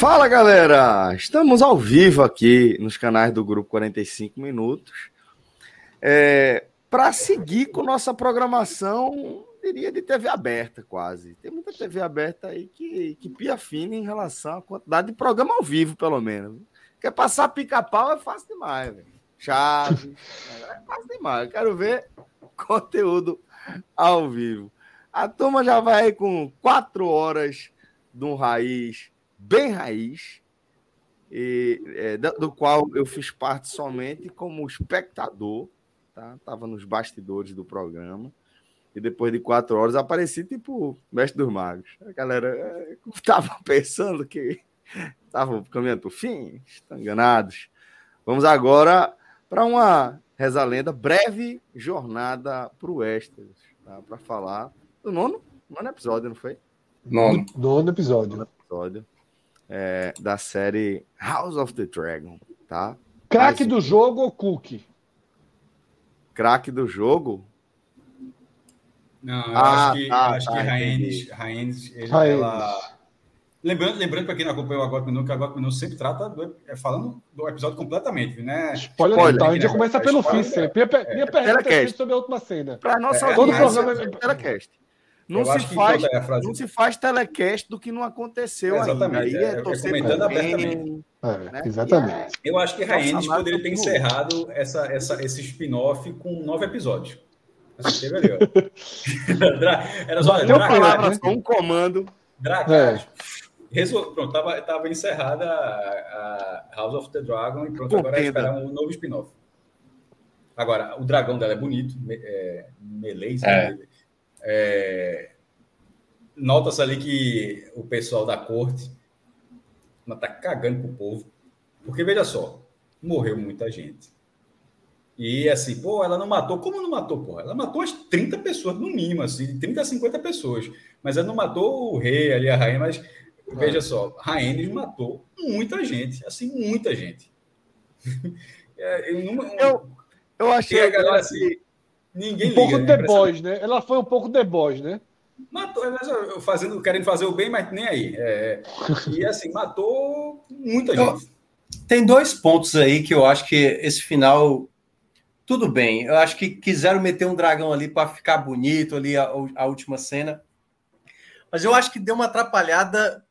Fala galera! Estamos ao vivo aqui nos canais do Grupo 45 Minutos. É, Para seguir com nossa programação, diria de TV aberta, quase. Tem muita TV aberta aí que, que pia fina em relação à quantidade de programa ao vivo, pelo menos. Quer passar pica-pau é fácil demais, velho. Chaves, é fácil demais. Eu quero ver conteúdo ao vivo. A turma já vai com quatro horas de um raiz bem raiz, e, é, do qual eu fiz parte somente como espectador, tá? Tava nos bastidores do programa. E depois de quatro horas apareci tipo mestre dos magos. A galera é, tava pensando que estavam caminhando para o fim, estão enganados. Vamos agora para uma reza lenda, breve jornada para o Westeros, tá? para falar do nono, nono episódio, não foi? Nono. Nono episódio. Nono episódio é, da série House of the Dragon, tá? Craque do jogo ou Cook? Craque do jogo? Não, eu ah, acho que, tá, acho tá, que Raines, Raines, ele, ela... Lembrando, lembrando para quem não acompanhou o Agora Minuto, que o Agora Minuto sempre trata do, é, falando do episódio completamente, né? Spoiler, Spoiler total, a gente já começa pelo fim sempre. Minha, minha é, pergunta é sobre a última cena. Para nossa é, todo programa é telecast. Não se, faz, não se faz telecast do que não aconteceu exatamente, ainda. Aí é, é comentando abertamente. É, né? Exatamente. Eu acho que Raenes poderia ter encerrado essa, essa, esse spin-off com nove episódios. Assim, teve ali, Era só Dracard, palavras né? com um comando. Dracard. É. Pronto, tava, tava encerrada a, a, House of the Dragon e pronto, agora é esperar um novo spin-off. Agora, o dragão dela é bonito, é, Melez, é. Né? É, Nota-se ali que o pessoal da corte está cagando pro povo. Porque, veja só, morreu muita gente. E assim, pô, ela não matou. Como não matou, pô? Ela matou as 30 pessoas, no mínimo, assim, 30 a 50 pessoas. Mas ela não matou o rei ali, a rainha, mas veja só, Rainha matou muita gente, assim, muita gente. é, eu, não, eu, eu achei a galera assim. Ninguém um pouco liga, né, The Boys, né? Ela foi um pouco The Boys, né? Matou, fazendo, querendo fazer o bem, mas nem aí. É, e assim, matou muita gente. Tem dois pontos aí que eu acho que esse final. Tudo bem, eu acho que quiseram meter um dragão ali para ficar bonito ali a, a última cena. Mas eu acho que deu uma atrapalhada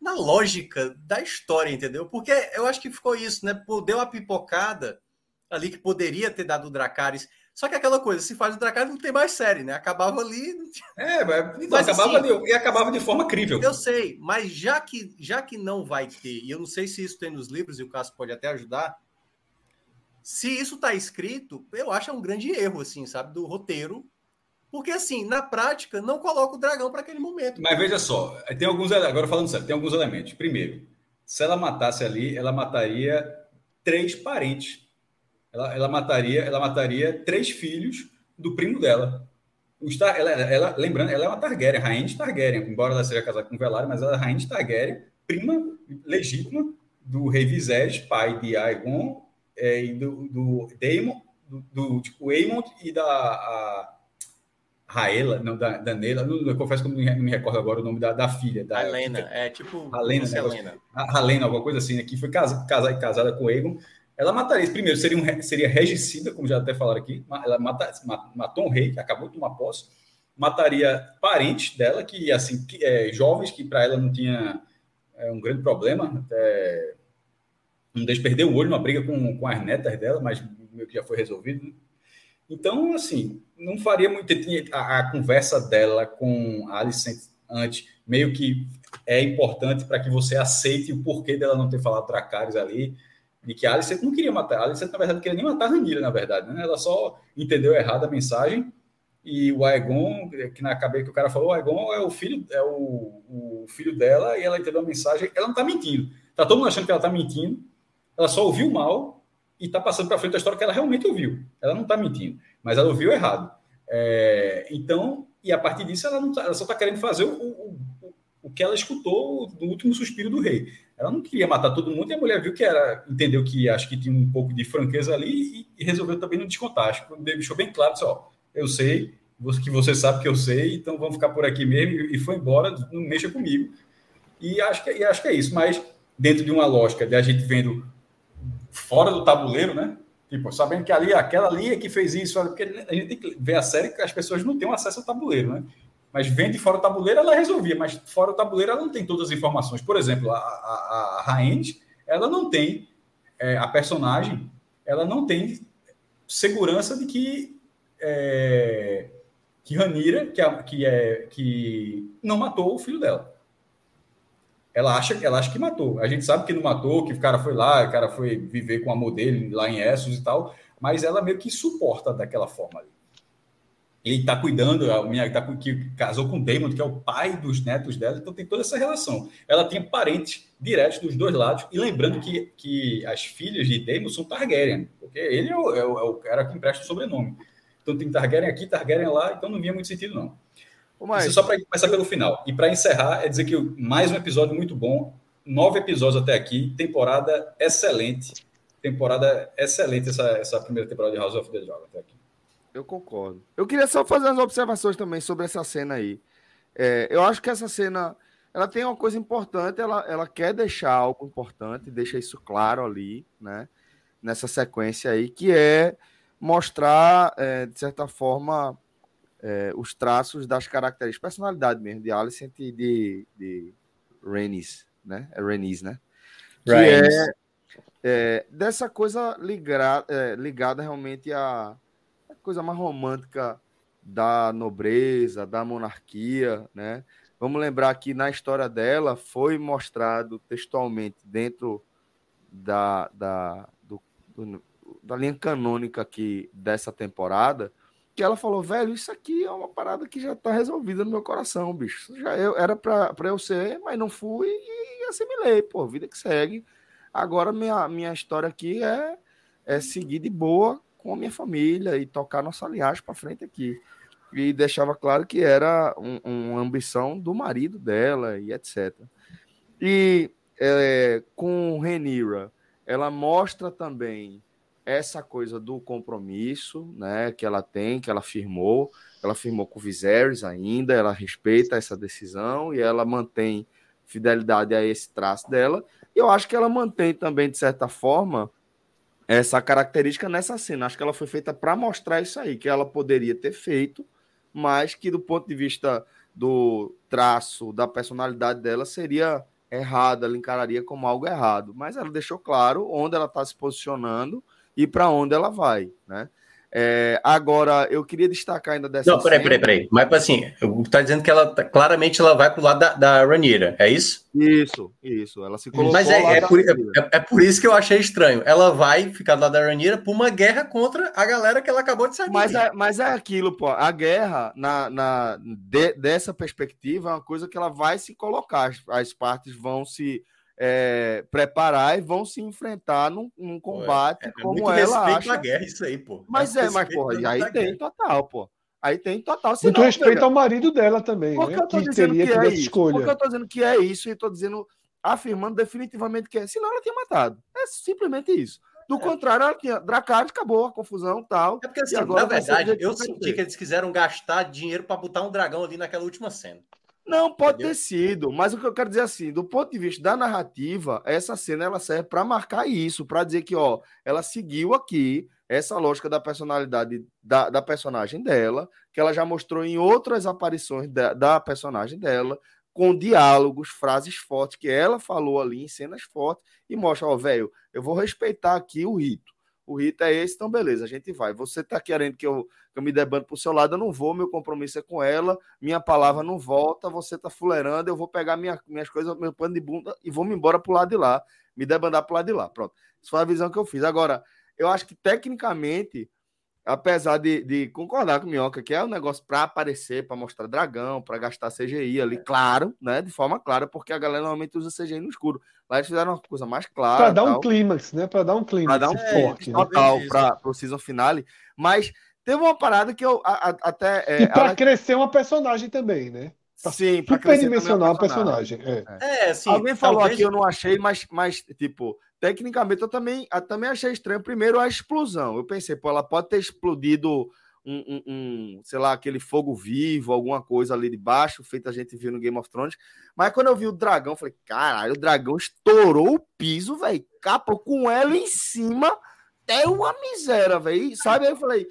na lógica da história, entendeu? Porque eu acho que ficou isso, né? Deu uma pipocada ali que poderia ter dado o Dracarys só que aquela coisa, se faz o Dracarys, não tem mais série, né? Acabava ali. É, mas, mas acabava assim, de, e acabava de forma crível. Eu sei, mas já que, já que não vai ter, e eu não sei se isso tem nos livros, e o Cássio pode até ajudar. Se isso está escrito, eu acho é um grande erro, assim, sabe, do roteiro. Porque, assim, na prática, não coloca o dragão para aquele momento. Mas veja só, tem alguns. Agora falando sério, tem alguns elementos. Primeiro, se ela matasse ali, ela mataria três parentes ela, ela, mataria, ela mataria três filhos do primo dela. Star, ela, ela, lembrando, ela é uma Targaryen, rainha de Targaryen, embora ela seja casada com Velaryon, mas ela é rainha de Targaryen, prima legítima do rei Viserys, pai de Aegon, é, e do, do Daemon, do, do tipo, Aemon e da a, Raela, não, da, da Nela, não, eu confesso que não me, não me, recordo agora o nome da, da filha. Da, Helena, é tipo... Helena, Helena. A Helena, alguma coisa assim, né, que foi casa, casa, casada com Aegon, ela mataria. Primeiro, seria, um, seria regicida, como já até falaram aqui. Ela mata, matou um rei que acabou de tomar posse. Mataria parentes dela, que, assim, que, é, jovens, que para ela não tinha é, um grande problema. É, um deles perdeu o olho numa briga com, com as netas dela, mas meio que já foi resolvido. Né? Então, assim, não faria muito. A, a conversa dela com a Alicent antes, meio que é importante para que você aceite o porquê dela não ter falado Dracarys ali, de que a Alicent não queria matar. A Alicent, na verdade, não queria nem matar a Ranira, na verdade. Né? Ela só entendeu errado a mensagem e o Aegon, que na cabeça que o cara falou, o Aegon é o filho, é o, o filho dela e ela entendeu a mensagem. Ela não está mentindo. Tá todo mundo achando que ela está mentindo. Ela só ouviu mal e está passando para frente a história que ela realmente ouviu. Ela não está mentindo, mas ela ouviu errado. É, então, e a partir disso, ela, não tá, ela só está querendo fazer o, o, o, que ela escutou no último suspiro do rei. Ela não queria matar todo mundo e a mulher viu que era, entendeu que acho que tinha um pouco de franqueza ali e, e resolveu também não descontar. Acho que deixou bem claro, só eu sei, que você sabe que eu sei, então vamos ficar por aqui mesmo. E foi embora, não mexa comigo. E acho que, e acho que é isso. Mas dentro de uma lógica de a gente vendo fora do tabuleiro, né? Tipo, sabendo que ali, aquela ali é que fez isso, porque a gente tem que ver a série que as pessoas não têm acesso ao tabuleiro, né? Mas vendo fora do tabuleiro, ela resolvia, mas fora do tabuleiro ela não tem todas as informações. Por exemplo, a, a, a ela não tem, é, a personagem, ela não tem segurança de que é, que Ranira, que, que, é, que não matou o filho dela. Ela acha, ela acha que matou. A gente sabe que não matou, que o cara foi lá, o cara foi viver com o amor dele lá em Essos e tal, mas ela meio que suporta daquela forma ali. Ele está cuidando, a minha tá, que casou com Damon, que é o pai dos netos dela, então tem toda essa relação. Ela tinha parentes diretos dos dois lados, e lembrando que, que as filhas de Damon são Targaryen, porque ele é o, é o, é o cara que empresta o sobrenome. Então tem Targaryen aqui, Targaryen lá, então não via muito sentido, não. Mas... Isso é só para começar pelo final. E para encerrar, é dizer que mais um episódio muito bom, nove episódios até aqui, temporada excelente. Temporada excelente essa, essa primeira temporada de House of the Dragon até aqui. Eu concordo. Eu queria só fazer umas observações também sobre essa cena aí. É, eu acho que essa cena ela tem uma coisa importante, ela, ela quer deixar algo importante, deixa isso claro ali, né? Nessa sequência aí, que é mostrar, é, de certa forma, é, os traços das características, personalidade mesmo, de Alicent e de, de Renis, né? É Renis, né? Que é, é, dessa coisa ligada, é, ligada realmente à, à coisa mais romântica da nobreza, da monarquia, né? Vamos lembrar que na história dela foi mostrado textualmente dentro da, da, do, do, da linha canônica aqui dessa temporada, que ela falou, velho, isso aqui é uma parada que já tá resolvida no meu coração, bicho. Já eu, era para eu ser, mas não fui e assimilei, pô, vida que segue. Agora minha, minha história aqui é, é seguir de boa com a minha família e tocar nossa linhagem para frente aqui. E deixava claro que era um, uma ambição do marido dela e etc. E é, com Renira, ela mostra também essa coisa do compromisso, né, que ela tem, que ela firmou, ela firmou com o Viserys ainda, ela respeita essa decisão e ela mantém fidelidade a esse traço dela. E eu acho que ela mantém também de certa forma essa característica nessa cena. Acho que ela foi feita para mostrar isso aí, que ela poderia ter feito, mas que do ponto de vista do traço, da personalidade dela, seria errada, ela encararia como algo errado. Mas ela deixou claro onde ela está se posicionando e para onde ela vai, né? É, agora, eu queria destacar ainda dessa. Não, peraí, peraí, peraí. Mas assim, tá dizendo que ela tá, claramente ela vai pro lado da, da Ranira, é isso? Isso, isso. Ela se colocou. Mas é, é, por, é, é, por, isso que eu achei estranho. Ela vai ficar do lado da Ranira por uma guerra contra a galera que ela acabou de sair. Mas é, mas é aquilo, pô. A guerra, na, na, de, dessa perspectiva, é uma coisa que ela vai se colocar. As, as partes vão se é, preparar e vão se enfrentar num, num combate é, é como ela acha. a guerra isso aí, pô. Mas é, mas porra, aí tem total, pô. Aí tem total. Senão, Muito respeito ao marido dela também, né? Que, que teria que, que é escolha. Porque eu tô dizendo que é isso e tô dizendo, afirmando definitivamente que é. Senão ela tinha matado. É simplesmente isso. Do é. contrário, ela tinha. Dracarys acabou a confusão tal. É porque, assim, na verdade, eu senti que eles quiseram gastar dinheiro para botar um dragão ali naquela última cena. Não, pode Entendeu? ter sido, mas o que eu quero dizer assim, do ponto de vista da narrativa, essa cena ela serve para marcar isso, para dizer que, ó, ela seguiu aqui essa lógica da personalidade da, da personagem dela, que ela já mostrou em outras aparições da, da personagem dela, com diálogos, frases fortes que ela falou ali em cenas fortes e mostra, ó, velho, eu vou respeitar aqui o rito. o rito é esse, então beleza, a gente vai. Você tá querendo que eu, que eu me debando pro seu lado, eu não vou, meu compromisso é com ela, minha palavra não volta, você tá fuleirando, eu vou pegar minha, minhas coisas, meu pano de bunda e vou me embora pro lado de lá, me debandar pro lado de lá. Pronto. Essa foi a visão que eu fiz. Agora, eu acho que tecnicamente apesar de, de, concordar com o Minhoca, que é um negócio para aparecer, para mostrar dragão, para gastar CGI ali, claro, né? De forma clara, porque a galera normalmente usa CGI no escuro. Lá eles fizeram uma coisa mais clara. Para dar tal, um clímax, né? Para dar um clímax. Para dar um é, forte, total, né? para o season finale. Mas teve uma parada que eu a, a, até. É, e para ela... crescer uma personagem também, né? Pra Sim, para superdimensionar o personagem. personagem. É. é, sim. Alguém falou talvez... aqui, eu não achei, mas, mas tipo, tecnicamente eu também, eu também achei estranho. Primeiro, a explosão. Eu pensei, pô, ela pode ter explodido um, um, um, sei lá, aquele fogo vivo, alguma coisa ali de baixo, feito a gente viu no Game of Thrones. Mas quando eu vi o dragão, eu falei, caralho, o dragão estourou o piso, velho. Capa com ela em cima, é uma miséria, velho. Sabe? Aí eu falei.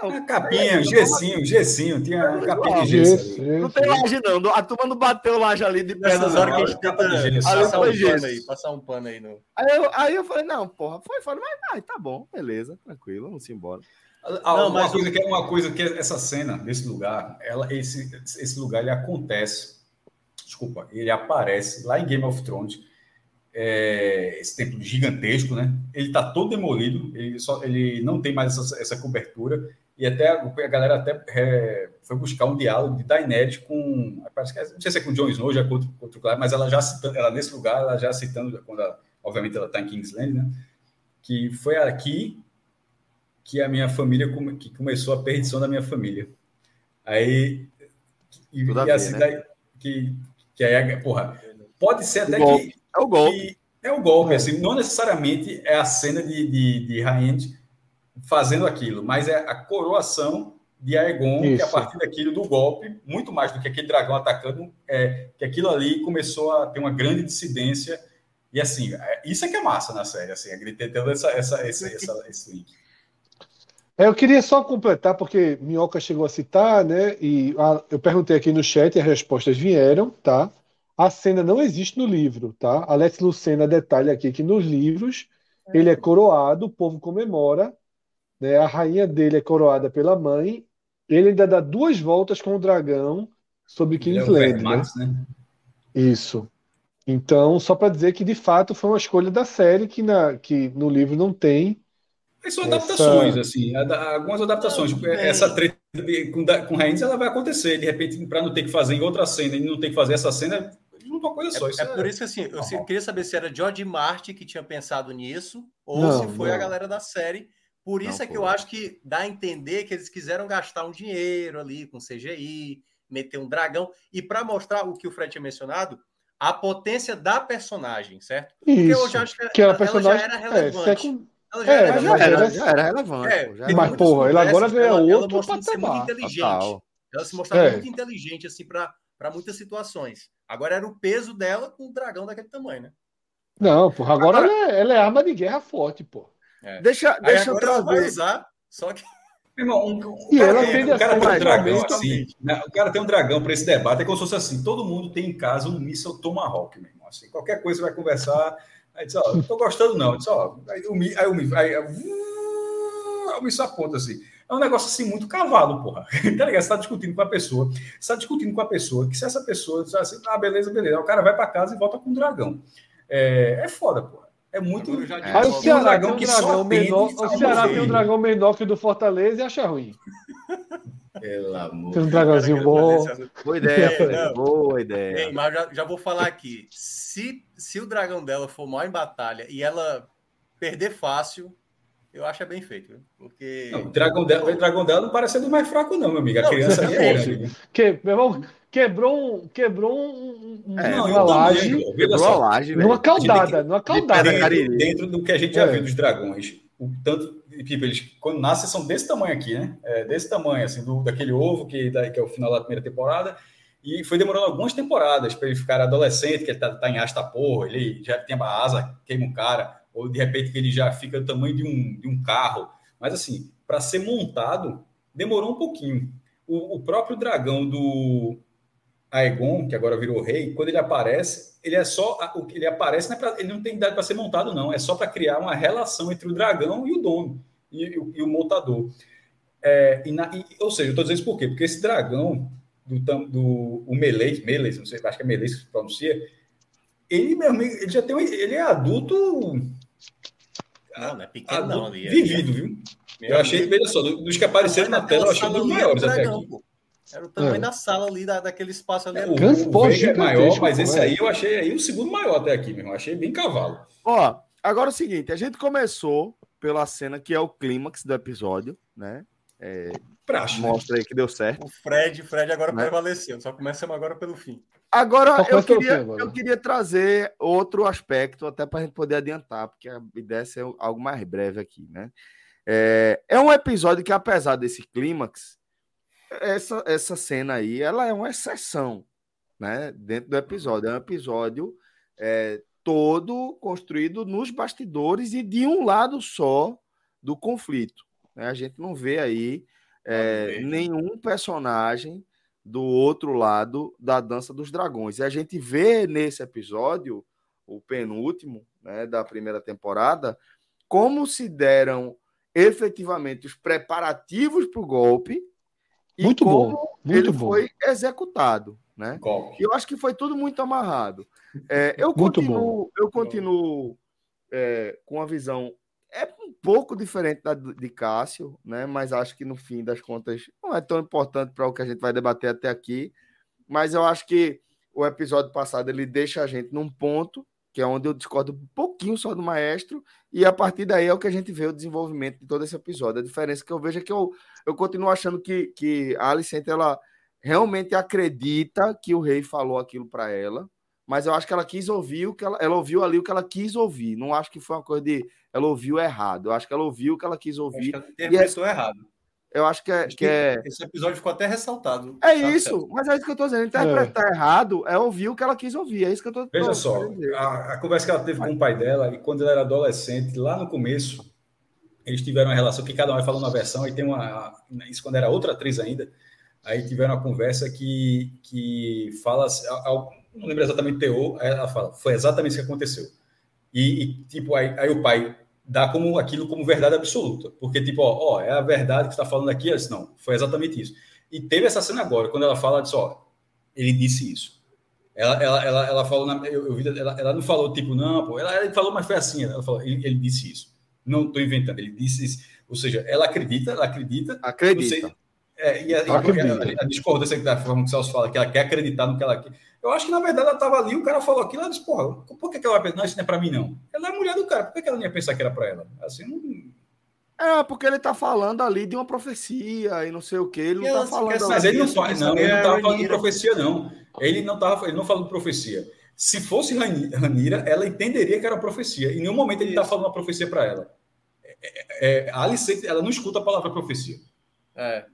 Não, capinha, gessinho, gessinho, tinha capinha de gesso. Não tem laje, não. A turma não bateu laje ali de perna. Nessas horas que a gente tenta passar um pano aí, passar um pano aí. No... Aí, eu, aí eu falei, não, porra, foi foda, mas ah, tá bom, beleza, tranquilo, vamos embora. Ah, não, uma, mas... coisa que é uma coisa que é essa cena desse lugar, ela, esse, esse lugar ele acontece, desculpa, ele aparece lá em Game of Thrones, é, esse templo gigantesco, né? Ele está todo demolido, ele, só, ele não tem mais essa, essa cobertura, e até a galera até é, foi buscar um diálogo de Daenerys com, parece que, é, não sei se é com Jon Snow, já com outro, outro claro, mas ela já citando, ela nesse lugar, ela já citando, quando ela, obviamente ela está em Kingsland, né? Que foi aqui que a minha família que começou a perdição da minha família. Aí e, e assim, né? que que aí, porra, pode ser até que é o golpe. é o golpe, assim, não necessariamente é a cena de, de, de Rhaenys fazendo aquilo, mas é a coroação de Aegon, Isso. que a partir daquilo do golpe, muito mais do que aquele dragão atacando, é que aquilo ali começou a ter uma grande dissidência. E assim, é, isso é que é massa na série, assim, a tendo essa, essa, esse, essa, esse link. É, eu queria só completar, porque Minhoca chegou a citar, né? E a, eu perguntei aqui no chat e as respostas vieram, tá? A cena não existe no livro, tá? Alex Lucena detalha aqui que nos livros ele é coroado, o povo comemora, né? A rainha dele é coroada pela mãe. Ele ainda dá duas voltas com o dragão sobre Kingsland. É né? né? Isso. Então, só para dizer que de fato foi uma escolha da série que, na, que no livro não tem. Mas são adaptações, essa... assim, algumas adaptações. Tipo, essa treta com, com Reigns ela vai acontecer, de repente, para não ter que fazer em outra cena e não ter que fazer essa cena, uma coisa só. É, é, é, por isso que assim, eu queria saber se era George Martin que tinha pensado nisso, ou não, se foi não. a galera da série por isso não, é que pô. eu acho que dá a entender que eles quiseram gastar um dinheiro ali com CGI, meter um dragão, e para mostrar o que o Fred tinha mencionado, a potência da personagem, certo? Porque isso, eu já acho que, que ela, personagem, já era relevante. É, ela já, é, era, já, era, já era relevante. É, pô, mas, porra, ele agora ganha outro ela patamar. Ser muito inteligente. Total. Ela se mostrava é. muito inteligente, assim, para muitas situações. Agora era o peso dela com um dragão daquele tamanho, né? Não, porra, agora, agora... Ela, é, ela, é, arma de guerra forte, pô. É. Deixa, deixa eu trazer. usar, só que. Irmão, um, um e cara, ela tem, o cara tem um dragão assim, né? o cara tem um dragão para esse debate, é como se fosse assim, todo mundo tem em casa um míssil Tomahawk, meu irmão, assim, qualquer coisa vai conversar, aí diz, ó, não tô gostando não, diz, ó, aí o míssil, aí, aí, aí, aponta assim, é um negócio assim muito cavalo, porra, tá ligado? Você tá discutindo com a pessoa, você tá discutindo com a pessoa, que se essa pessoa diz assim, ah, beleza, beleza, aí o cara vai para casa e volta com um dragão, é, é foda, porra. É muito. É. Aí o Ceará tem um dragão menor. O Ceará tem um dragão menor que o do Fortaleza e acha ruim. Pelo amor. Tem um dragãozinho bom. Boa ideia, é, Boa ideia. Ei, mas já, já vou falar aqui. Se, se o dragão dela for mal em batalha e ela perder fácil, eu acho é bem feito. Porque. Não, o, dragão dela, o dragão dela não parece ser do mais fraco, não, meu amigo. A não, criança é, é Que, meu irmão, quebrou um, quebrou um, é, uma laje, quebrou a laje, numa caudada, numa caudada. Dentro, dentro, do que a gente já é. viu dos dragões, o tanto, tipo, eles quando nascem são desse tamanho aqui, né? É, desse tamanho, assim, do, daquele ovo que, da, que é o final da primeira temporada. E foi demorando algumas temporadas para ele ficar adolescente, que ele tá, tá em asta porra, ele já tem a asa, queima um cara, ou de repente que ele já fica do tamanho de um, de um carro. Mas assim, para ser montado, demorou um pouquinho. O, o próprio dragão do, Aegon, que agora virou rei, quando ele aparece, ele é só. Ele aparece, não é pra, ele não tem idade para ser montado, não. É só para criar uma relação entre o dragão e o dono, e, e, e o montador. É, e na, ou seja, eu estou dizendo isso por quê? Porque esse dragão do, do o Melee, Melee, não sei, acho que é Melee que se pronuncia, ele mesmo, ele já tem ele é adulto. Não, não é pequeno, adulto, não, é vivido, viu? eu achei, veja só, dos que apareceram na tela, eu achei um dos maiores até aqui. Pô. Era o tamanho é. da sala ali, da, daquele espaço ali. É, o, o é maior, mas esse aí eu achei aí o segundo maior até aqui, meu irmão. Achei bem cavalo. Ó, agora é o seguinte, a gente começou pela cena que é o clímax do episódio, né? É, Praxe, né? mostra aí que deu certo. O Fred, Fred agora né? prevaleceu. Só começamos agora pelo fim. Agora eu queria, agora. eu queria trazer outro aspecto, até para a gente poder adiantar, porque a ideia é algo mais breve aqui, né? É, é um episódio que, apesar desse clímax, essa, essa cena aí, ela é uma exceção, né? Dentro do episódio. É um episódio é, todo construído nos bastidores e de um lado só do conflito. Né? A gente não vê aí é, nenhum personagem do outro lado da Dança dos Dragões. E a gente vê nesse episódio, o penúltimo né, da primeira temporada, como se deram efetivamente os preparativos para o golpe e muito como bom, muito ele bom. foi executado, né? Golpe. Eu acho que foi tudo muito amarrado. É, eu, continuo, eu continuo é, com a visão é um pouco diferente da de Cássio, né? Mas acho que no fim das contas não é tão importante para o que a gente vai debater até aqui. Mas eu acho que o episódio passado ele deixa a gente num ponto que é onde eu discordo um pouquinho só do maestro, e a partir daí é o que a gente vê o desenvolvimento de todo esse episódio. A diferença que eu vejo é que eu, eu continuo achando que, que a Alicente, ela realmente acredita que o rei falou aquilo para ela, mas eu acho que ela quis ouvir o que ela, ela ouviu ali o que ela quis ouvir. Não acho que foi uma coisa de ela ouviu errado. Eu acho que ela ouviu o que ela quis ouvir. Acho que ela interpretou é, errado. Eu acho que é, acho que, é... Esse episódio ficou até ressaltado. É isso, certo. mas é isso que eu tô dizendo. Interpretar é. errado é ouvir o que ela quis ouvir. É isso que eu tô Veja tô, só, a, a, conversa que ela teve com o pai dela, e quando ela era adolescente, lá no começo, eles tiveram uma relação que cada um vai falando uma versão, e tem uma. Isso quando era outra atriz ainda. Aí tiveram uma conversa que, que fala. Não lembro exatamente o teor, ela fala, foi exatamente isso que aconteceu. E, e tipo, aí, aí o pai dá como aquilo como verdade absoluta. Porque, tipo, ó, ó é a verdade que está falando aqui. Ela disse, não, foi exatamente isso. E teve essa cena agora, quando ela fala, disse, ó, ele disse isso. Ela, ela, ela, ela falou, na, eu, eu ela, ela não falou, tipo, não, pô, ela, ela falou, mas foi assim. Ela falou, ele, ele disse isso. Não estou inventando, ele disse isso. Ou seja, ela acredita, ela acredita. Acredita. é, e a, a, a, a discordância da forma que o Celso fala, que ela quer acreditar no que ela quer. Eu acho que, na verdade, ela estava ali, o cara falou aquilo, ela disse, porra, por que, que ela vai pensar, não, isso não é para mim, não? Ela é mulher do cara, por que, que ela não ia pensar que era para ela? Assim, não... É, porque ele tá falando ali de uma profecia e não sei o que, ele não tá falando... Mas ele não faz, não, ele não tava falando de profecia, não. Ele não tava, ele não falou de profecia. Se fosse Ranira, ela entenderia que era profecia. Em nenhum momento ele está falando uma profecia para ela. É, é, é, a Alice, ela não escuta a palavra profecia. É.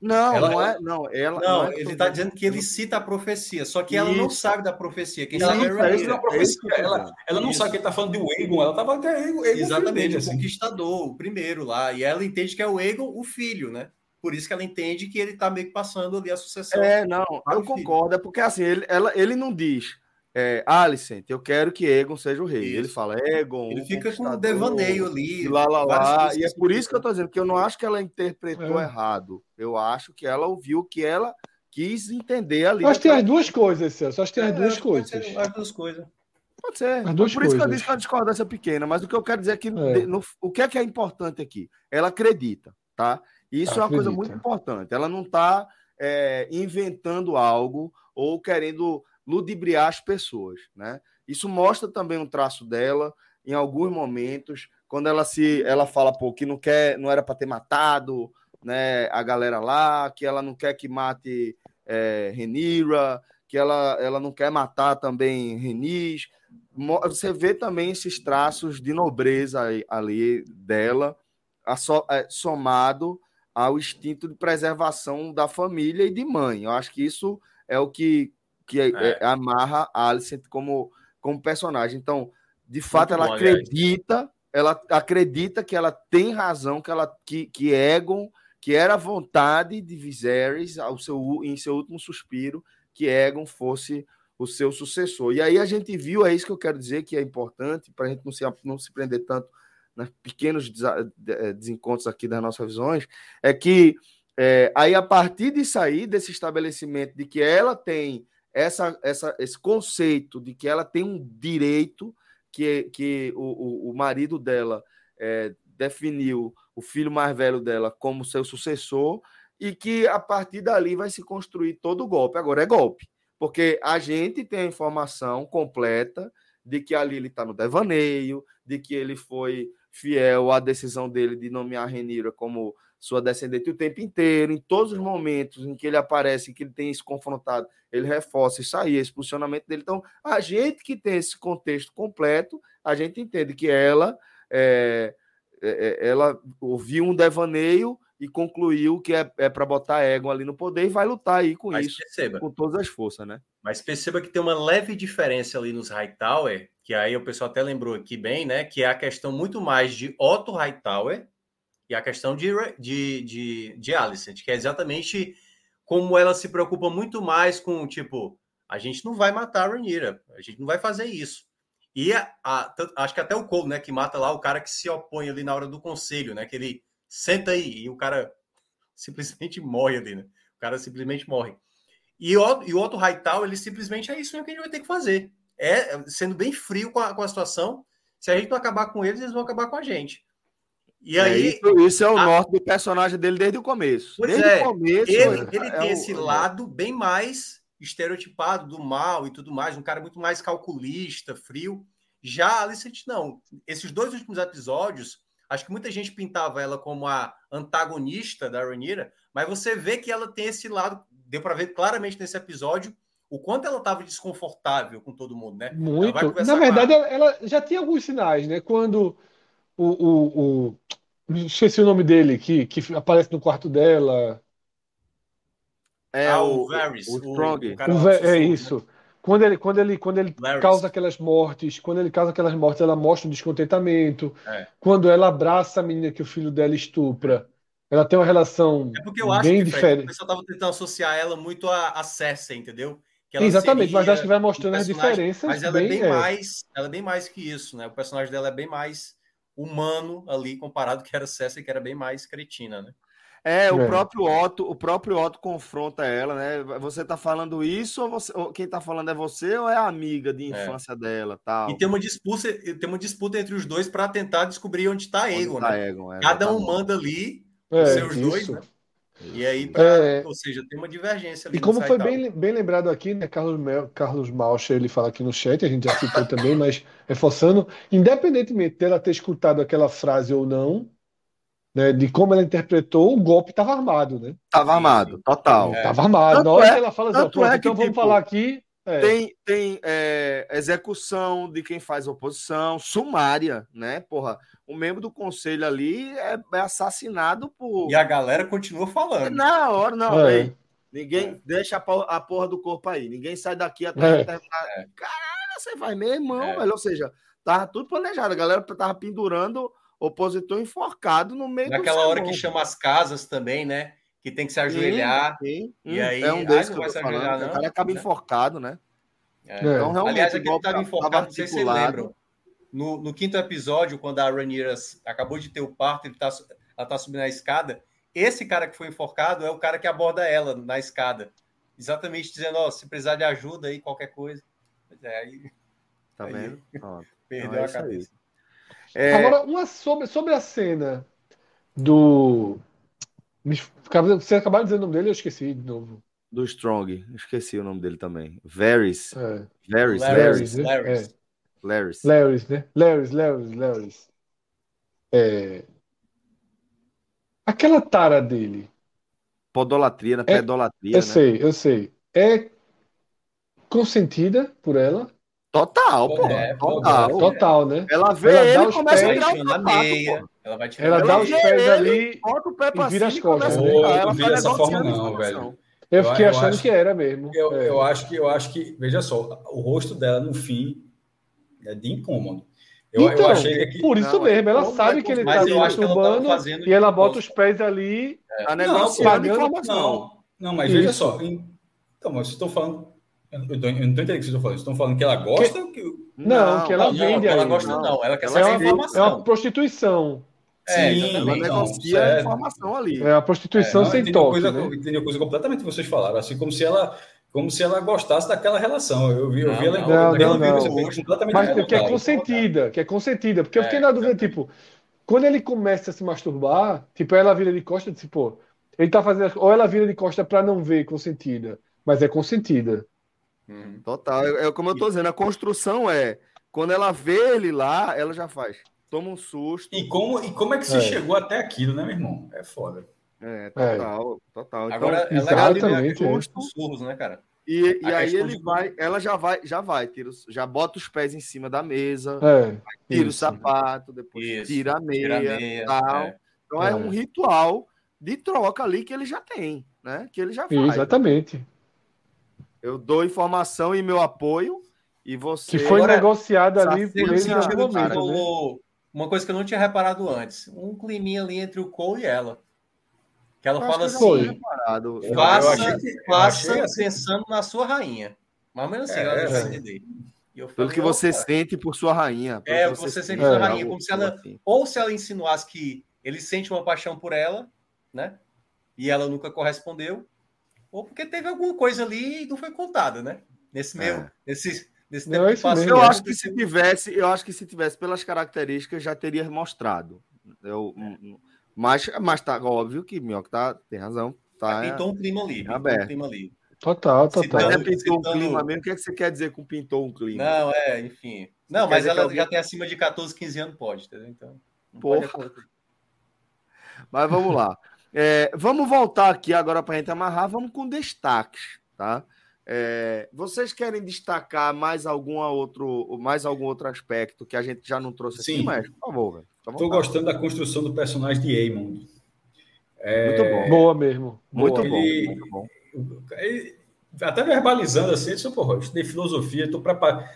Não, ela, não é. Não, ela, não, não é ele está dizendo que ele cita a profecia, só que ela não sabe da profecia. Quem ela sabe não, é a profecia. Ela, ela não sabe que ele está falando de Egon, ela estava até Egon. Exatamente, o assim. conquistador, o primeiro lá. E ela entende que é o Egon, o filho, né? Por isso que ela entende que ele está meio que passando ali a sucessão. É, não, eu concordo. É porque assim, ele, ela, ele não diz. É, Alicent, eu quero que Egon seja o rei. Isso. Ele fala, Egon. Ele fica com um devaneio ali. Lá, lá, lá. E é por isso que eu estou dizendo que eu não acho que ela interpretou é. errado. Eu acho que ela ouviu o que ela quis entender ali. Acho que tem as duas coisas, Celso. Acho que tem as é, duas coisas. As duas coisas. Pode ser. Por coisas. isso que eu disse que é uma discordância pequena, mas o que eu quero dizer é que é. No, o que é que é importante aqui? Ela acredita, tá? Isso é uma coisa muito importante. Ela não está é, inventando algo ou querendo ludibriar as pessoas, né? Isso mostra também um traço dela em alguns momentos, quando ela se ela fala pô, que não quer, não era para ter matado, né, a galera lá, que ela não quer que mate é, Renira, que ela, ela não quer matar também Renis. Você vê também esses traços de nobreza ali dela, é, somado ao instinto de preservação da família e de mãe. Eu acho que isso é o que que é. é. amarra a Alicent como, como personagem. Então, de fato, Muito ela bom, acredita, aliás. ela acredita que ela tem razão, que ela que, que Egon que era a vontade de Viserys ao seu, em seu último suspiro que Egon fosse o seu sucessor. E aí a gente viu, é isso que eu quero dizer que é importante para a gente não se, não se prender tanto nos pequenos eh, desencontros aqui das nossas visões, é que é, aí a partir disso aí, desse estabelecimento de que ela tem essa, essa, esse conceito de que ela tem um direito que, que o, o, o marido dela é, definiu o filho mais velho dela como seu sucessor e que a partir dali vai se construir todo o golpe. Agora é golpe, porque a gente tem a informação completa de que ali ele está no devaneio, de que ele foi fiel à decisão dele de nomear Renira como sua descendente o tempo inteiro, em todos os momentos em que ele aparece, que ele tem se confrontado, ele reforça isso aí, esse posicionamento dele. Então, a gente que tem esse contexto completo, a gente entende que ela é, é, é ela ouviu um devaneio e concluiu que é, é para botar ego ali no poder e vai lutar aí com Mas isso, perceba, com todas as forças, né? Mas perceba que tem uma leve diferença ali nos Hightower, que aí o pessoal até lembrou aqui bem, né? Que é a questão muito mais de Otto Hightower e a questão de, de, de, de Alicent, que é exatamente como ela se preocupa muito mais com, tipo, a gente não vai matar a Rhaenyra, a gente não vai fazer isso. E a, a, acho que até o Cole, né, que mata lá o cara que se opõe ali na hora do conselho, né, que ele senta aí e o cara simplesmente morre ali, né? O cara simplesmente morre. E o, e o Otto Hightower, ele simplesmente é isso que a gente vai ter que fazer. É sendo bem frio com a, com a situação. Se a gente não acabar com eles, eles vão acabar com a gente. E é, aí, isso, isso, é o a... norte do personagem dele desde o começo. Pois desde é, o começo, ele, ele é tem o... esse lado bem mais estereotipado do mal e tudo mais, um cara muito mais calculista, frio. Já a Alicent, não. Esses dois últimos episódios, acho que muita gente pintava ela como a antagonista da Rhaenyra, mas você vê que ela tem esse lado, deu para ver claramente nesse episódio, o quanto ela estava desconfortável com todo mundo, né? Muito. Na verdade, a... ela já tinha alguns sinais, né? Quando o, o, o, esqueci o nome dele, que, que aparece no quarto dela. É ah, o, Varys, o, Strong. O, é isso. Quando ele, quando ele, quando ele causa aquelas mortes, quando ele causa aquelas mortes, ela mostra um descontentamento. É. Quando ela abraça a menina que o filho dela estupra, ela tem uma relação é porque eu acho bem que, diferente. o pessoal estava tentando associar ela muito a, a Cersei, entendeu? Exatamente, mas acho que vai mostrando as diferenças. Mas ela é bem, é bem é. mais, ela é bem mais que isso, né? O personagem dela é bem mais humano ali comparado que era Cersei, que era bem mais cretina, né? É, o é. próprio Otto, o próprio Otto confronta ela, né? Você tá falando isso ou, você, ou quem tá falando é você ou é a amiga de é. infância é. dela, tal? E tem uma disputa, tem uma disputa entre os dois para tentar descobrir onde tá Egon, tá né? Egon, é, Cada um manda ali é, os seus isso. dois, né? E aí, pra, é... ou seja, tem uma divergência ali. E como foi bem, bem lembrado aqui, né? Carlos, Mel, Carlos Malcher, ele fala aqui no chat, a gente já citou também, mas reforçando, independentemente dela ter escutado aquela frase ou não, né, de como ela interpretou, o golpe estava armado, né? Estava armado, total. Estava é. armado. Tanto Na hora é, que ela fala assim, é então vamos tipo, falar aqui. É. Tem, tem é, execução de quem faz oposição, sumária, né? Porra, um membro do conselho ali é, é assassinado por. E a galera continua falando. Na hora, não, é. Ninguém é. deixa a porra, a porra, do corpo aí. Ninguém sai daqui até terminar. Caralho, você vai meu irmão, velho. Ou seja, tava tudo planejado. A galera tava pendurando opositor enforcado no meio Naquela hora que chama as casas também, né? Que tem que se ajoelhar. Sim, sim. E hum, aí, é um desses que eu tô falando. Não, o cara acaba enforcado, né? É. Então, realmente, Aliás, aquele estava enforcado, não sei se vocês lembram. No, no, quinto episódio, quando a Rhaenyra acabou de ter o parto, ele tá, ela tá subindo a escada. Esse cara que foi enforcado é o cara que aborda ela na escada. Exatamente dizendo, ó, oh, se precisar de ajuda aí, qualquer coisa. É, aí, tá aí, vendo? Perdeu então, é a cabeça. É... Agora, uma sobre, sobre a cena do. Você acabou de dizer o nome dele, eu esqueci de novo. Do Strong, esqueci o nome dele também. Varys. É. Varys, Varys. Né? Varys. Larrys. Larrys, né? Larrys, Larrys, Larrys. É... Aquela tara dele. Podolatria, né? É, Pedolatria, eu né? sei, eu sei. É consentida por ela? Total, pô. É, total. Total, né? Ela vê ela ele e começa a tirar o sapato, meia, Ela, vai tirar ela dá os pés ali e vira as costas. Não, ela não dessa forma não, velho. Eu fiquei eu achando acho, que era mesmo. Eu, é. eu, acho que, eu acho que, veja só, o rosto dela no fim é de incômodo. Eu, então, eu achei que... por isso não, mesmo, ela sabe que ele está masturbando e ela bota os pés ali. É. Tá informação. Não, não, mas veja só. Então, mas estou falando. Eu, eu, não estou entendendo o que vocês estão falando. Estão falando que ela gosta? Que... Que... Não, que ela não, vende. Não, ela gosta, não. Ela quer é saber informação. É uma prostituição. É, Sim, ela negocia a informação ali. É a prostituição é, sem toque. Coisa, né? Entendeu coisa completamente que vocês falaram. Assim, como se ela como se ela gostasse daquela relação. Eu vi, eu vi ela não, não, não. completamente Mas que é consentida, que é consentida. Porque eu fiquei é, na dúvida, tipo, quando ele começa a se masturbar, tipo, ela vira de costa, tipo, ele tá fazendo. Ou ela vira de costa para não ver consentida, mas é consentida. Uhum. Total. É, é como eu tô dizendo, a construção é quando ela vê ele lá, ela já faz. Toma um susto. E como, e como é que se é. chegou até aquilo, né, meu irmão? É foda. É, total, é. total. Então, Agora, ela é sussurros, né, cara? E, e aí ele de... vai, ela já vai, já vai, tira, já bota os pés em cima da mesa, é, tira isso. o sapato, depois isso, tira a meia, tira a meia tal. É. Então é. é. um ritual de troca ali que ele já tem, né? Que ele já faz. Exatamente. Eu dou informação e meu apoio e você. Que foi negociado ali por ele momento, né? Uma coisa que eu não tinha reparado antes, um climinha ali entre o Cole e ela. Que ela fala assim: faça, que, faça assim. pensando na sua rainha. Mais ou menos assim, é, ela é. entender. Falei, Pelo que você sente por sua rainha. É, o que você sente por sua rainha. Como se ela, assim. Ou se ela insinuasse que ele sente uma paixão por ela, né? E ela nunca correspondeu. Ou porque teve alguma coisa ali e não foi contada, né? Nesse meio. É. Nesse, nesse tempo que passou. Eu acho que se tivesse, eu acho que se tivesse pelas características, já teria mostrado. Eu, é. Mas, mas tá óbvio que Minhoca tá, tem razão. Tá, pintou um clima ali. Aberto. Um clima ali. Total, total. Citando, pintou citando... um clima mesmo. O que, é que você quer dizer com pintou um clima? Não, é, enfim. Não, mas ela alguém... já tem acima de 14, 15 anos, pode, entendeu? Então. Porra. Mas vamos lá. É, vamos voltar aqui agora para a gente amarrar. Vamos com destaques, tá? É, vocês querem destacar mais algum outro, mais algum outro aspecto que a gente já não trouxe Sim. aqui, mas por favor, velho. Estou gostando da construção do personagem de Eamon. É... Muito bom. Boa mesmo. Muito, Boa. Bom, ele... muito bom. Ele... até verbalizando assim, disse, porra, eu estudei filosofia, estou preparado.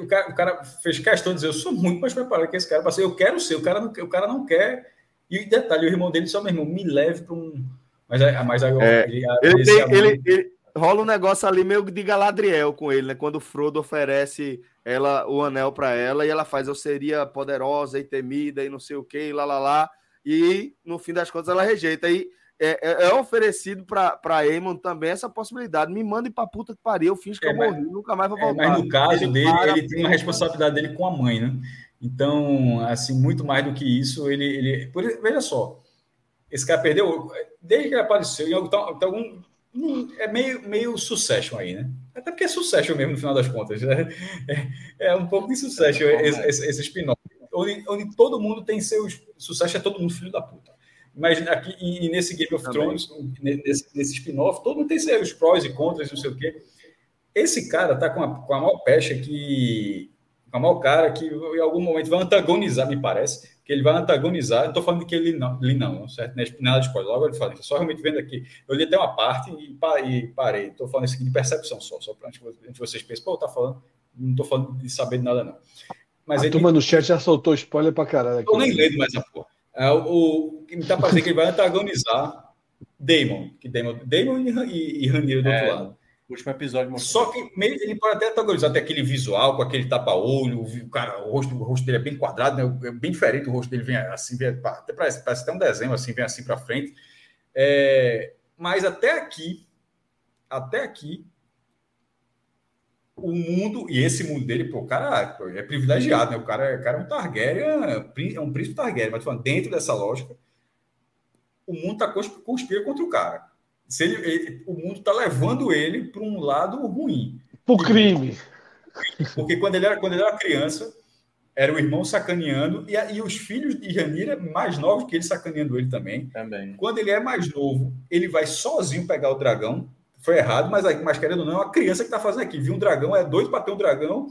O cara, o cara, fez questão de dizer, eu sou muito mais preparado que esse cara. Passei, eu quero ser, o cara não, o cara não quer. E detalhe, o irmão dele só, meu irmão, me leve para um. Mas, mas agora. É, ele, ele, tem, ele, ele, rola um negócio ali meio de Galadriel com ele, né? Quando o Frodo oferece ela o anel para ela e ela faz eu seria poderosa e temida e não sei o que, e lá lá lá. E no fim das contas ela rejeita. E é, é, é oferecido para Eamon também essa possibilidade. Me mande pra puta que pariu, eu fiz que é, eu mas, morri, nunca mais vou é, voltar. mas no caso ele dele, para, ele tem uma responsabilidade dele com a mãe, né? Então, assim, muito mais do que isso, ele. ele por, veja só, esse cara perdeu, desde que ele apareceu, em algum, tem algum é meio, meio sucesso aí, né? Até porque é sucesso mesmo, no final das contas. Né? É, é um pouco de sucesso esse, esse, esse spin-off. Onde, onde, todo mundo tem seus. Sucesso é todo mundo filho da puta. Mas aqui, e, nesse Game of Também. Thrones, nesse, nesse spin-off, todo mundo tem seus prós e contras, não sei o quê. Esse cara tá com a, com a maior pecha que. Com a maior cara que em algum momento vai antagonizar, me parece, que ele vai antagonizar. Estou falando que ele não, ele não, certo? Não é nada de spoiler. Logo ele fala, só realmente vendo aqui. Eu li até uma parte e, e parei. Estou falando isso aqui de percepção só, só para antes que vocês pensem, pô, tá falando, não estou falando de saber de nada, não. Mas a ele, turma no chat já soltou spoiler para caralho. Estou nem lendo mais a porra. É, o, o que me está parecendo que ele vai antagonizar Damon, que Damon, Damon e, e, do é. outro lado último episódio. Mostrou. Só que meio, ele pode até antagonizar, até aquele visual, com aquele tapa-olho, o cara, o rosto, o rosto dele é bem quadrado, né? é bem diferente, o rosto dele vem assim, vem, até parece, parece até um desenho, assim, vem assim para frente. É, mas até aqui, até aqui, o mundo, e esse mundo dele, pô, o cara é privilegiado, né? O cara, o cara é um Targaryen, é um príncipe Targaryen, mas falando, dentro dessa lógica, o mundo tá conspira contra o cara se ele, ele, o mundo está levando ele para um lado ruim. Para o crime. Porque quando ele, era, quando ele era criança, era o irmão sacaneando, e, e os filhos de Ranira, mais novos que ele, sacaneando ele também. também. Quando ele é mais novo, ele vai sozinho pegar o dragão. Foi errado, mas, mas querendo ou não, é uma criança que está fazendo aqui. Viu um dragão, é doido para ter um dragão.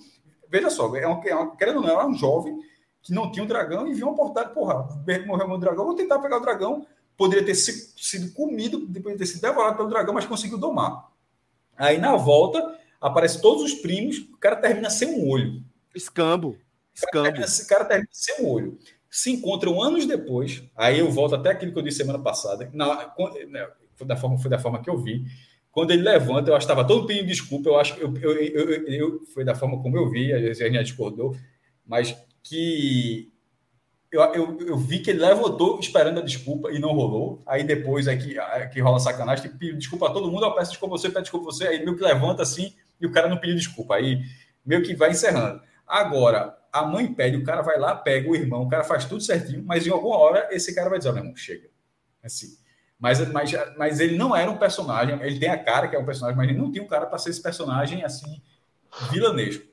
Veja só, é uma, é querendo ou não, é um jovem que não tinha um dragão e viu uma portada, porra, morreu meu dragão, vou tentar pegar o dragão poderia ter sido comido, depois de ter sido devorado pelo dragão, mas conseguiu domar. Aí na volta, aparece todos os primos, o cara termina sem um olho. Escambo. Escambo. Esse cara termina sem um olho. Se encontram anos depois, aí eu volto até aquilo que eu disse semana passada, na, né, foi, da forma, foi da forma que eu vi. Quando ele levanta, eu acho que estava todo pedindo desculpa, eu acho que eu, eu, eu, eu, foi da forma como eu vi, a gente discordou, mas que eu, eu, eu, vi que ele levantou esperando a desculpa e não rolou. Aí depois é que, é que rola sacanagem, desculpa a todo mundo, eu peço desculpa você, peço desculpa você, aí meio que levanta assim e o cara não pediu desculpa. Aí meio que vai encerrando. Agora, a mãe pede, o cara vai lá, pega o irmão, o cara faz tudo certinho, mas em alguma hora esse cara vai dizer, oh, meu irmão, chega. Assim. Mas, mas, mas ele não era um personagem, ele tem a cara que é um personagem, mas ele não tinha um cara para ser esse personagem assim, vilanesco.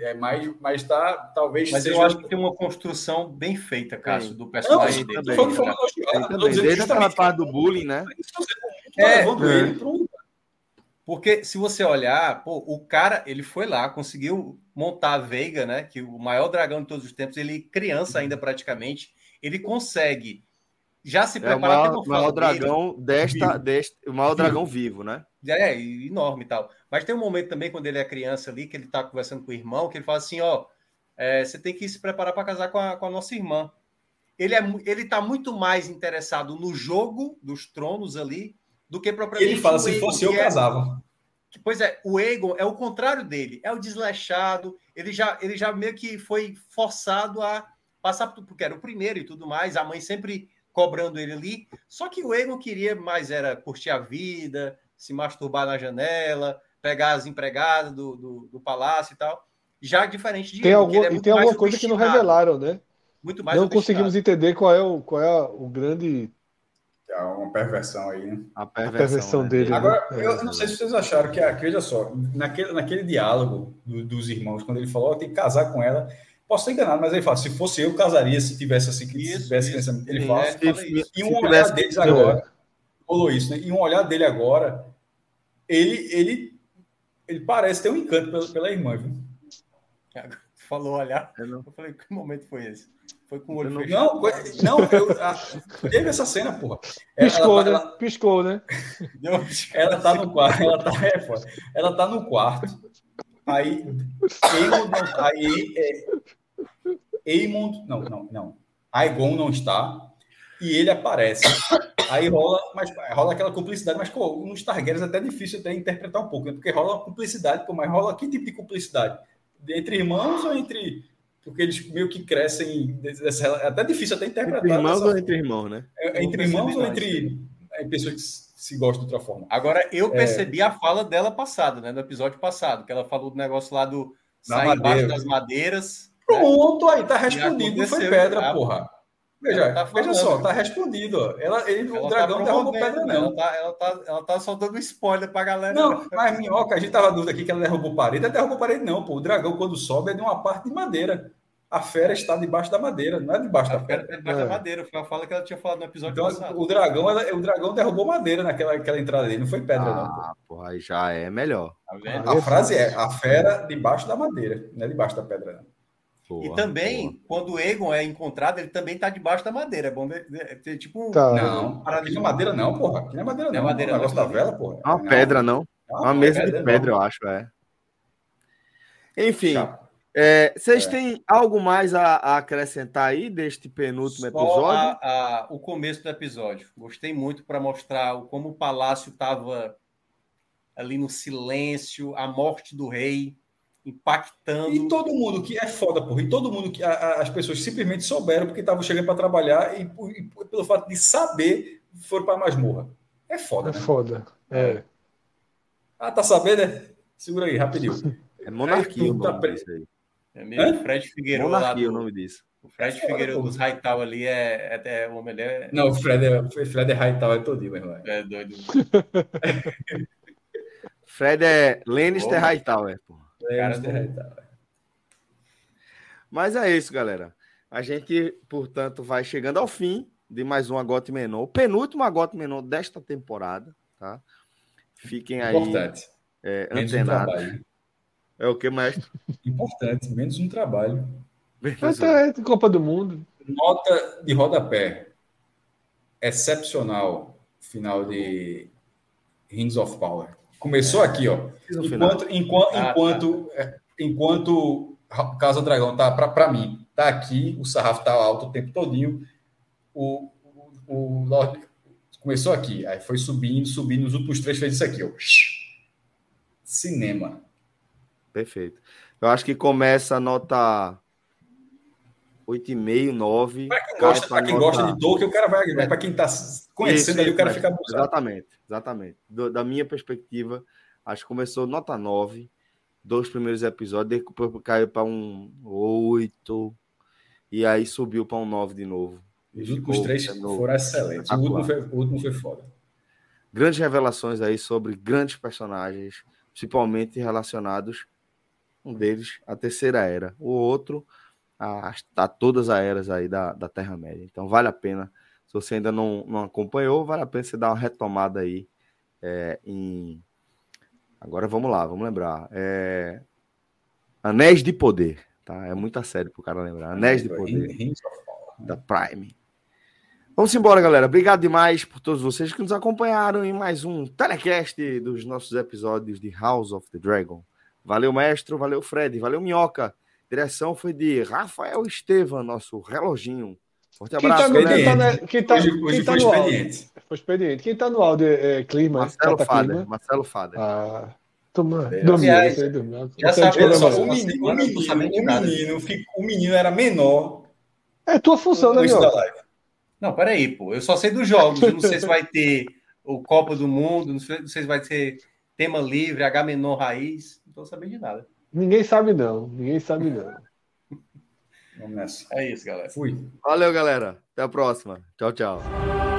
É, mas, mas tá, talvez mas seja... eu acho que tem uma construção bem feita, Cássio, do personagem não, dele. Também, também, também. Desde aquela parte do bullying, né? É, é. Ele pro... Porque se você olhar, pô, o cara, ele foi lá, conseguiu montar a Veiga, né? Que o maior dragão de todos os tempos, ele criança ainda praticamente, ele consegue já se preparar. É o maior, maior dragão desta, deste, o maior dragão vivo, né? É, enorme e tal. Mas tem um momento também, quando ele é criança ali, que ele tá conversando com o irmão, que ele fala assim: ó, é, você tem que se preparar para casar com a, com a nossa irmã. Ele, é, ele tá muito mais interessado no jogo dos tronos ali do que propriamente. Ele fala: se fosse eu, é, casava. Pois é, o Egon é o contrário dele, é o desleixado. Ele já, ele já meio que foi forçado a passar por porque era o primeiro e tudo mais. A mãe sempre cobrando ele ali. Só que o Egon queria mais era curtir a vida, se masturbar na janela, pegar as empregadas do, do, do palácio e tal. Já diferente de tem ele, algum, é e tem alguma coisa que não revelaram, né? Muito mais não conseguimos entender qual é o, qual é o grande. É uma perversão aí, né? A perversão, a perversão né? dele. Agora, né? eu não sei se vocês acharam que, veja só, naquele, naquele diálogo do, dos irmãos, quando ele falou, oh, tem que casar com ela, Posso estar enganado, mas ele fala: se fosse eu, casaria se tivesse assim, que isso, tivesse isso, Ele fala, é, fala isso. E um olhar deles agora, rolou isso, né? E um olhar dele agora, ele, ele, ele parece ter um encanto pela, pela irmã, viu? Falou olhar. Eu, não... eu falei, que momento foi esse? Foi com o olho não, fechado. Não, não eu, a, teve essa cena, porra. Piscou, ela, né? Ela, Piscou, né? ela tá no quarto, ela tá, é, ela tá no quarto. Aí, Eamon aí, é, Eamon, não, não, não. Aegon não está e ele aparece. Aí rola, mas rola aquela cumplicidade, mas pô, nos Targaryens é até difícil até interpretar um pouco, né? porque rola uma cumplicidade, pô, mas rola que tipo de cumplicidade? Entre irmãos ou entre porque eles meio que crescem. É até difícil até interpretar. Entre irmãos ou entre irmãos, né? É, entre irmãos ou entre é, pessoas que se gostam de outra forma. Agora, eu é. percebi é... a fala dela passada, né? No episódio passado, que ela falou do negócio lá do sair embaixo das madeiras. Né? Pronto, né? aí tá respondido. Não foi pedra, porra. Veja, tá veja só, tá respondido. Ela, ele, ela o tá dragão tá derrubou pedra, não. Ela tá, ela, tá, ela tá soltando spoiler pra galera. Não, mas minhoca, a gente tava dúvida aqui que ela derrubou parede. Ela derrubou parede, não, pô. O dragão, quando sobe, é de uma parte de madeira a fera está debaixo da madeira, não é debaixo a da fera. É debaixo é. da madeira, foi a fala que ela tinha falado no episódio então, passado. O dragão, ela, o dragão derrubou madeira naquela aquela entrada dele, não foi pedra, ah, não. Ah, porra, aí já é melhor. Tá a frase é: a fera debaixo da madeira, não é debaixo da pedra, não. Porra, e também, porra. quando o Egon é encontrado, ele também está debaixo da madeira. É bom ver, ter tipo um. Tá. Não, aqui não é madeira, não, porra. Aqui não é madeira, não. não é madeira, não. negócio da vela, porra. É uma não. pedra, não. É uma, mesa pedra, de pedra, não. eu acho, é. Enfim. Chapa. É, vocês é. têm algo mais a, a, acrescentar aí deste penúltimo Só episódio? A, a, o começo do episódio. Gostei muito para mostrar como o palácio estava ali no silêncio, a morte do rei impactando. E todo mundo que é foda, porra. E todo mundo que as pessoas simplesmente souberam porque estavam chegando para trabalhar e, e, pelo fato de saber foram para masmorra. É foda. É né? foda. É. Ah, tá sabendo, né? Segura aí, rapidinho. É monarquia. Aí, tá pre... É mesmo, Fred Figueiredo lá. Do... o nome disso. O Fred é Figueiredo dos Hightower ali é, é, é o homem é... Não, o Fred é, o Fred é Hightower é todinho, meu irmão. É doido. Fred é Lannister Hightower, Lannister Hightower. Mas é isso, galera. A gente, portanto, vai chegando ao fim de mais um Agote Menor, o penúltimo Agote Menor desta temporada, tá? Fiquem aí Importante. É, antenados. É o que, mestre? Importante, menos um trabalho. Até Copa do Mundo. Nota de rodapé. Excepcional. Final de Rings of Power. Começou aqui, ó. Enquanto, enquanto, ah, enquanto, tá. enquanto Casa do Dragão tá para mim, tá aqui, o sarrafo tá alto o tempo todinho. O, o, o Lorde começou aqui, aí foi subindo, subindo, nos últimos três fez isso aqui, ó. Cinema. Perfeito. Eu acho que começa a nota 8,5, 9. Para quem, gosta, pra quem gosta de Tolkien, o cara vai. É. Para quem está conhecendo isso, ali, o cara fica abusado. Exatamente, exatamente. Do, da minha perspectiva, acho que começou nota 9, dois primeiros episódios, depois caiu para um 8, e aí subiu para um 9 de novo. Os últimos três foram excelentes. O último, foi, o último foi foda. Grandes revelações aí sobre grandes personagens, principalmente relacionados, um deles, a terceira era. O outro, a, a todas as eras aí da, da Terra-média. Então vale a pena. Se você ainda não, não acompanhou, vale a pena você dar uma retomada aí é, em. Agora vamos lá, vamos lembrar. É... Anéis de Poder. Tá? É muita série pro cara lembrar. Anéis de Poder. Da Prime. Vamos embora, galera. Obrigado demais por todos vocês que nos acompanharam em mais um telecast dos nossos episódios de House of the Dragon. Valeu, mestre. Valeu, Fred. Valeu, Minhoca. Direção foi de Rafael Estevam, nosso reloginho. Forte abraço, quem tá, quem tá, quem tá, hoje, hoje quem tá foi expediente. Foi expediente. Quem tá no áudio é, é Clima? Marcelo Fader. Marcelo Fader. Ah, toma, é. dormiu, Aliás, Já sabe, só, o menino, o menino, o menino, o menino era menor. É tua função, né, Não, peraí, pô. Eu só sei dos jogos. Eu não sei se vai ter o Copa do Mundo, não sei, não sei se vai ser tema livre, H menor raiz. Não tô sabendo de nada. Ninguém sabe, não. Ninguém sabe, não. Vamos nessa. É isso, galera. Fui. Valeu, galera. Até a próxima. Tchau, tchau.